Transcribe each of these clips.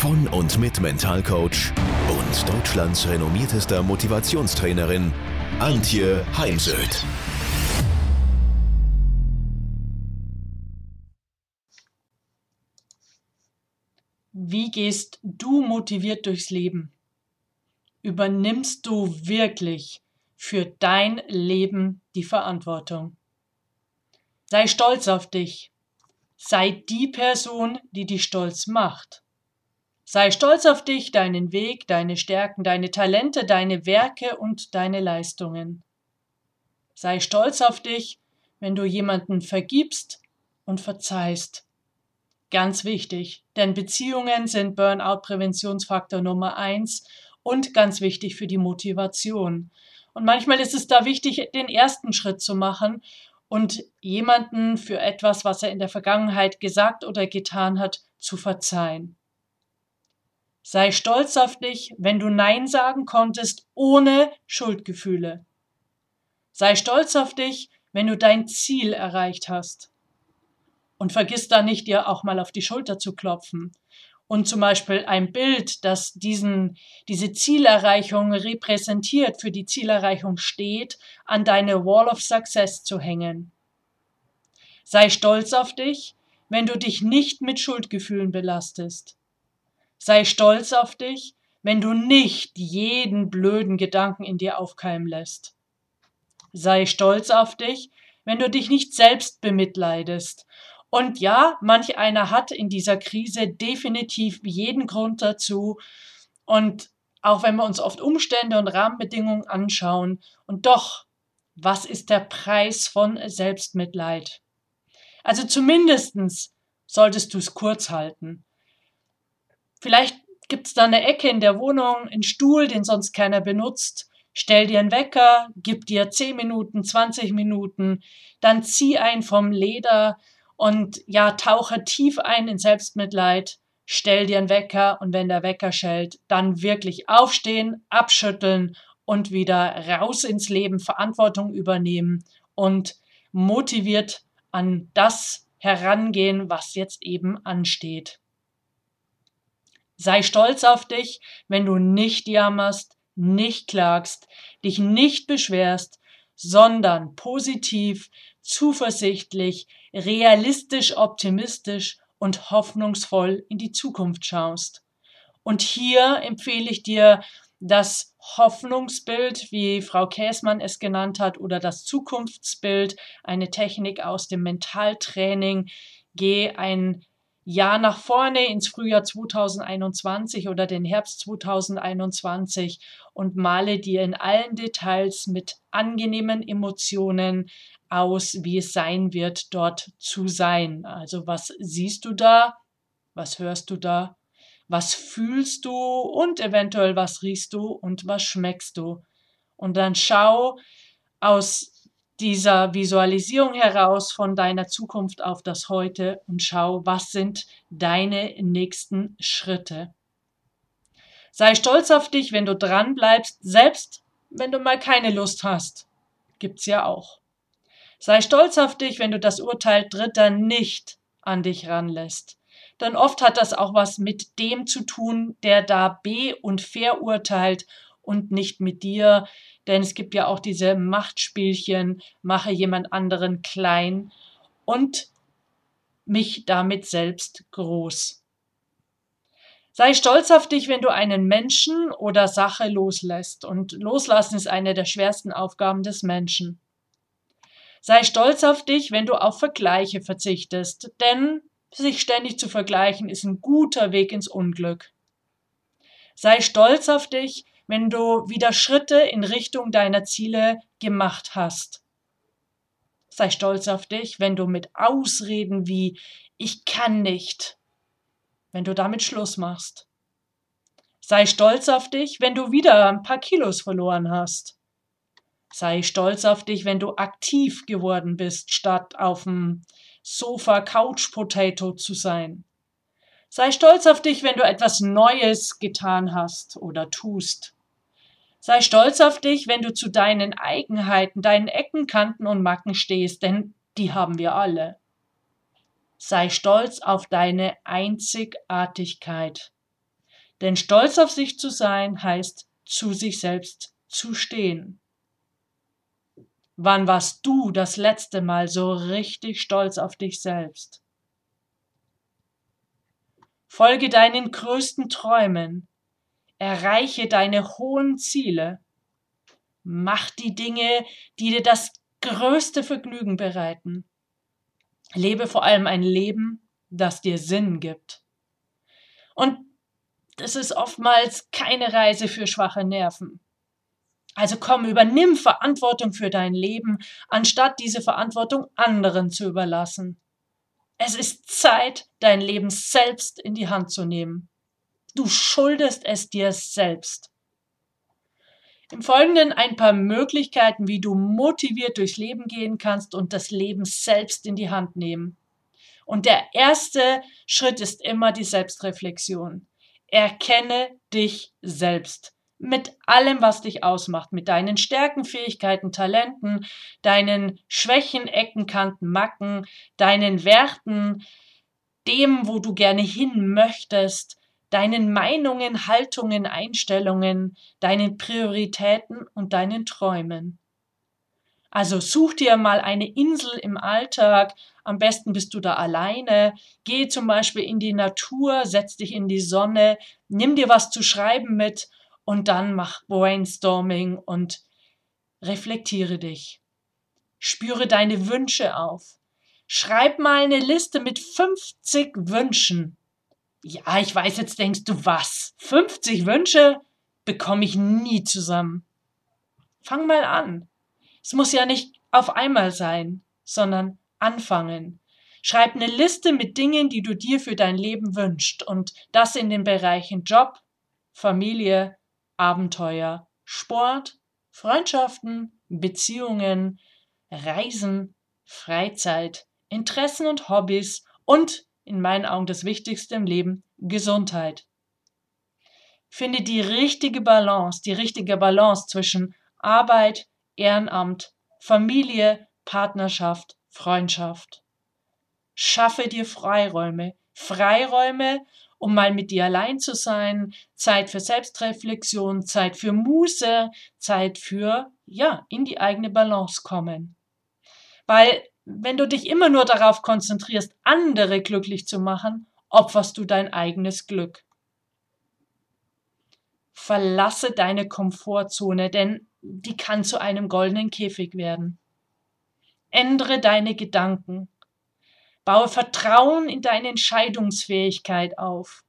von und mit Mentalcoach und Deutschlands renommiertester Motivationstrainerin Antje Heimsöth. Wie gehst du motiviert durchs Leben? Übernimmst du wirklich für dein Leben die Verantwortung? Sei stolz auf dich. Sei die Person, die dich stolz macht. Sei stolz auf dich, deinen Weg, deine Stärken, deine Talente, deine Werke und deine Leistungen. Sei stolz auf dich, wenn du jemanden vergibst und verzeihst. Ganz wichtig, denn Beziehungen sind Burnout-Präventionsfaktor Nummer eins und ganz wichtig für die Motivation. Und manchmal ist es da wichtig, den ersten Schritt zu machen und jemanden für etwas, was er in der Vergangenheit gesagt oder getan hat, zu verzeihen. Sei stolz auf dich, wenn du Nein sagen konntest ohne Schuldgefühle. Sei stolz auf dich, wenn du dein Ziel erreicht hast. Und vergiss da nicht, dir auch mal auf die Schulter zu klopfen und zum Beispiel ein Bild, das diesen, diese Zielerreichung repräsentiert, für die Zielerreichung steht, an deine Wall of Success zu hängen. Sei stolz auf dich, wenn du dich nicht mit Schuldgefühlen belastest. Sei stolz auf dich, wenn du nicht jeden blöden Gedanken in dir aufkeimen lässt. Sei stolz auf dich, wenn du dich nicht selbst bemitleidest. Und ja, manch einer hat in dieser Krise definitiv jeden Grund dazu. Und auch wenn wir uns oft Umstände und Rahmenbedingungen anschauen, und doch, was ist der Preis von Selbstmitleid? Also zumindestens solltest du es kurz halten. Vielleicht gibt es da eine Ecke in der Wohnung, einen Stuhl, den sonst keiner benutzt. Stell dir einen Wecker, gib dir 10 Minuten, 20 Minuten, dann zieh ein vom Leder und ja, tauche tief ein in Selbstmitleid, stell dir einen Wecker und wenn der Wecker schellt, dann wirklich aufstehen, abschütteln und wieder raus ins Leben, Verantwortung übernehmen und motiviert an das herangehen, was jetzt eben ansteht. Sei stolz auf dich, wenn du nicht jammerst, nicht klagst, dich nicht beschwerst, sondern positiv, zuversichtlich, realistisch, optimistisch und hoffnungsvoll in die Zukunft schaust. Und hier empfehle ich dir das Hoffnungsbild, wie Frau Käßmann es genannt hat, oder das Zukunftsbild, eine Technik aus dem Mentaltraining. Geh ein Jahr nach vorne ins Frühjahr 2021 oder den Herbst 2021 und male dir in allen Details mit angenehmen Emotionen aus, wie es sein wird, dort zu sein. Also was siehst du da? Was hörst du da? Was fühlst du? Und eventuell was riechst du und was schmeckst du? Und dann schau aus dieser Visualisierung heraus von deiner Zukunft auf das Heute und schau, was sind deine nächsten Schritte. Sei stolz auf dich, wenn du dran bleibst, selbst wenn du mal keine Lust hast. Gibt's ja auch. Sei stolz auf dich, wenn du das Urteil Dritter nicht an dich ranlässt. Denn oft hat das auch was mit dem zu tun, der da be- und verurteilt und nicht mit dir, denn es gibt ja auch diese Machtspielchen, mache jemand anderen klein und mich damit selbst groß. Sei stolz auf dich, wenn du einen Menschen oder Sache loslässt. Und loslassen ist eine der schwersten Aufgaben des Menschen. Sei stolz auf dich, wenn du auf Vergleiche verzichtest, denn sich ständig zu vergleichen ist ein guter Weg ins Unglück. Sei stolz auf dich, wenn du wieder Schritte in Richtung deiner Ziele gemacht hast. Sei stolz auf dich, wenn du mit Ausreden wie ich kann nicht, wenn du damit Schluss machst. Sei stolz auf dich, wenn du wieder ein paar Kilos verloren hast. Sei stolz auf dich, wenn du aktiv geworden bist, statt auf dem Sofa Couch Potato zu sein. Sei stolz auf dich, wenn du etwas Neues getan hast oder tust. Sei stolz auf dich, wenn du zu deinen Eigenheiten, deinen Ecken, Kanten und Macken stehst, denn die haben wir alle. Sei stolz auf deine Einzigartigkeit. Denn stolz auf sich zu sein heißt zu sich selbst zu stehen. Wann warst du das letzte Mal so richtig stolz auf dich selbst? Folge deinen größten Träumen, erreiche deine hohen Ziele, mach die Dinge, die dir das größte Vergnügen bereiten. Lebe vor allem ein Leben, das dir Sinn gibt. Und das ist oftmals keine Reise für schwache Nerven. Also komm, übernimm Verantwortung für dein Leben, anstatt diese Verantwortung anderen zu überlassen. Es ist Zeit, dein Leben selbst in die Hand zu nehmen. Du schuldest es dir selbst. Im Folgenden ein paar Möglichkeiten, wie du motiviert durchs Leben gehen kannst und das Leben selbst in die Hand nehmen. Und der erste Schritt ist immer die Selbstreflexion. Erkenne dich selbst mit allem, was dich ausmacht, mit deinen Stärken, Fähigkeiten, Talenten, deinen Schwächen, Ecken, Kanten, Macken, deinen Werten, dem, wo du gerne hin möchtest, deinen Meinungen, Haltungen, Einstellungen, deinen Prioritäten und deinen Träumen. Also such dir mal eine Insel im Alltag, am besten bist du da alleine, geh zum Beispiel in die Natur, setz dich in die Sonne, nimm dir was zu schreiben mit und dann mach Brainstorming und reflektiere dich. Spüre deine Wünsche auf. Schreib mal eine Liste mit 50 Wünschen. Ja, ich weiß, jetzt denkst du was? 50 Wünsche bekomme ich nie zusammen. Fang mal an. Es muss ja nicht auf einmal sein, sondern anfangen. Schreib eine Liste mit Dingen, die du dir für dein Leben wünschst und das in den Bereichen Job, Familie, Abenteuer, Sport, Freundschaften, Beziehungen, Reisen, Freizeit, Interessen und Hobbys und in meinen Augen das Wichtigste im Leben, Gesundheit. Finde die richtige Balance, die richtige Balance zwischen Arbeit, Ehrenamt, Familie, Partnerschaft, Freundschaft. Schaffe dir Freiräume, Freiräume, um mal mit dir allein zu sein, Zeit für Selbstreflexion, Zeit für Muße, Zeit für, ja, in die eigene Balance kommen. Weil wenn du dich immer nur darauf konzentrierst, andere glücklich zu machen, opferst du dein eigenes Glück. Verlasse deine Komfortzone, denn die kann zu einem goldenen Käfig werden. Ändere deine Gedanken. Baue Vertrauen in deine Entscheidungsfähigkeit auf.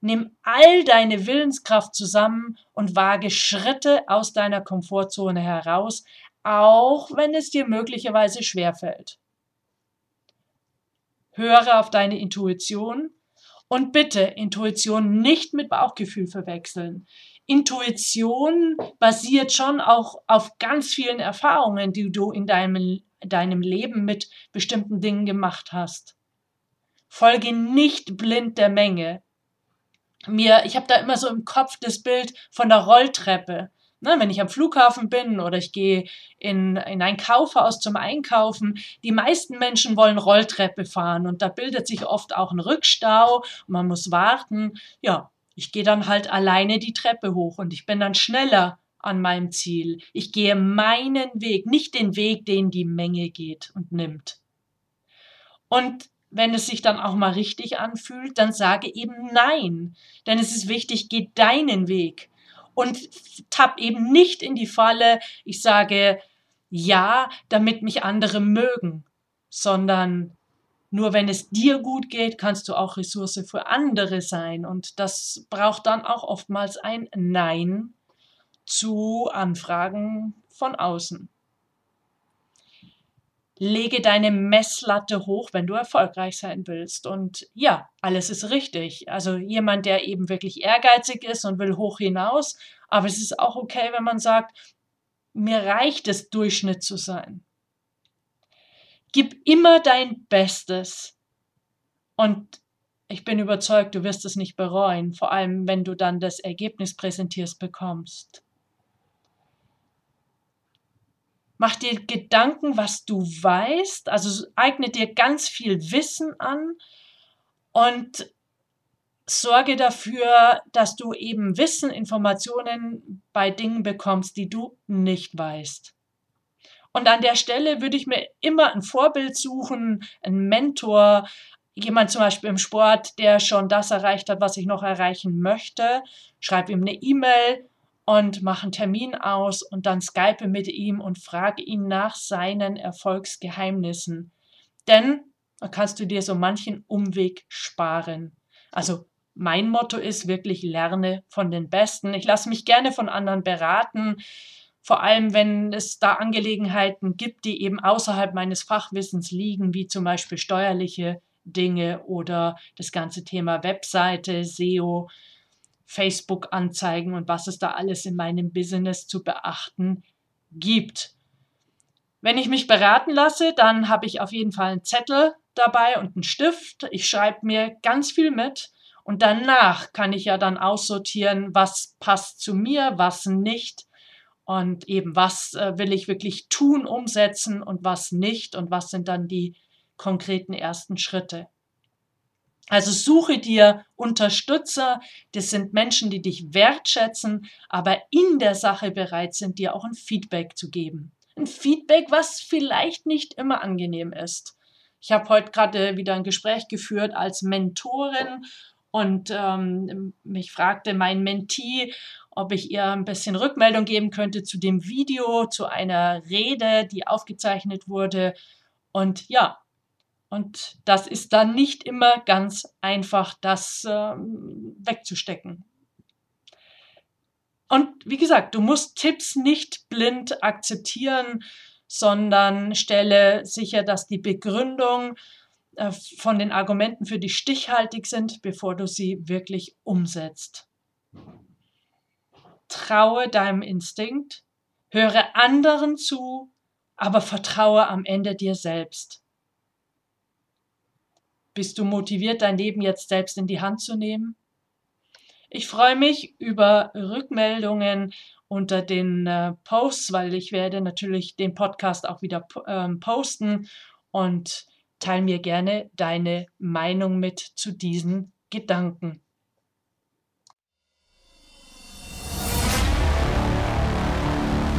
Nimm all deine Willenskraft zusammen und wage Schritte aus deiner Komfortzone heraus, auch wenn es dir möglicherweise schwerfällt. Höre auf deine Intuition und bitte Intuition nicht mit Bauchgefühl verwechseln. Intuition basiert schon auch auf ganz vielen Erfahrungen, die du in deinem, deinem Leben mit bestimmten Dingen gemacht hast. Folge nicht blind der Menge. Mir, ich habe da immer so im Kopf das Bild von der Rolltreppe. Ne, wenn ich am Flughafen bin oder ich gehe in, in ein Kaufhaus zum Einkaufen, die meisten Menschen wollen Rolltreppe fahren und da bildet sich oft auch ein Rückstau man muss warten. Ja, ich gehe dann halt alleine die Treppe hoch und ich bin dann schneller an meinem Ziel. Ich gehe meinen Weg, nicht den Weg, den die Menge geht und nimmt. Und wenn es sich dann auch mal richtig anfühlt, dann sage eben nein. Denn es ist wichtig, geh deinen Weg und tapp eben nicht in die Falle, ich sage ja, damit mich andere mögen, sondern nur wenn es dir gut geht, kannst du auch Ressource für andere sein. Und das braucht dann auch oftmals ein Nein zu Anfragen von außen. Lege deine Messlatte hoch, wenn du erfolgreich sein willst. Und ja, alles ist richtig. Also jemand, der eben wirklich ehrgeizig ist und will hoch hinaus. Aber es ist auch okay, wenn man sagt, mir reicht es, Durchschnitt zu sein. Gib immer dein Bestes. Und ich bin überzeugt, du wirst es nicht bereuen, vor allem wenn du dann das Ergebnis präsentierst bekommst. Mach dir Gedanken, was du weißt, also eigne dir ganz viel Wissen an und sorge dafür, dass du eben Wissen, Informationen bei Dingen bekommst, die du nicht weißt. Und an der Stelle würde ich mir immer ein Vorbild suchen, einen Mentor, jemand zum Beispiel im Sport, der schon das erreicht hat, was ich noch erreichen möchte. Schreib ihm eine E-Mail und mach einen Termin aus und dann skype mit ihm und frage ihn nach seinen Erfolgsgeheimnissen. Denn da kannst du dir so manchen Umweg sparen. Also mein Motto ist wirklich, lerne von den Besten. Ich lasse mich gerne von anderen beraten, vor allem wenn es da Angelegenheiten gibt, die eben außerhalb meines Fachwissens liegen, wie zum Beispiel steuerliche Dinge oder das ganze Thema Webseite, SEO, Facebook-Anzeigen und was es da alles in meinem Business zu beachten gibt. Wenn ich mich beraten lasse, dann habe ich auf jeden Fall einen Zettel dabei und einen Stift. Ich schreibe mir ganz viel mit und danach kann ich ja dann aussortieren, was passt zu mir, was nicht. Und eben, was äh, will ich wirklich tun, umsetzen und was nicht. Und was sind dann die konkreten ersten Schritte. Also suche dir Unterstützer, das sind Menschen, die dich wertschätzen, aber in der Sache bereit sind, dir auch ein Feedback zu geben. Ein Feedback, was vielleicht nicht immer angenehm ist. Ich habe heute gerade wieder ein Gespräch geführt als Mentorin und ähm, mich fragte mein Mentee, ob ich ihr ein bisschen Rückmeldung geben könnte zu dem Video, zu einer Rede, die aufgezeichnet wurde. Und ja, und das ist dann nicht immer ganz einfach, das ähm, wegzustecken. Und wie gesagt, du musst Tipps nicht blind akzeptieren, sondern stelle sicher, dass die Begründung äh, von den Argumenten für dich stichhaltig sind, bevor du sie wirklich umsetzt. Traue deinem Instinkt, höre anderen zu, aber vertraue am Ende dir selbst. Bist du motiviert, dein Leben jetzt selbst in die Hand zu nehmen? Ich freue mich über Rückmeldungen unter den äh, Posts, weil ich werde natürlich den Podcast auch wieder ähm, posten und Teil mir gerne deine Meinung mit zu diesen Gedanken.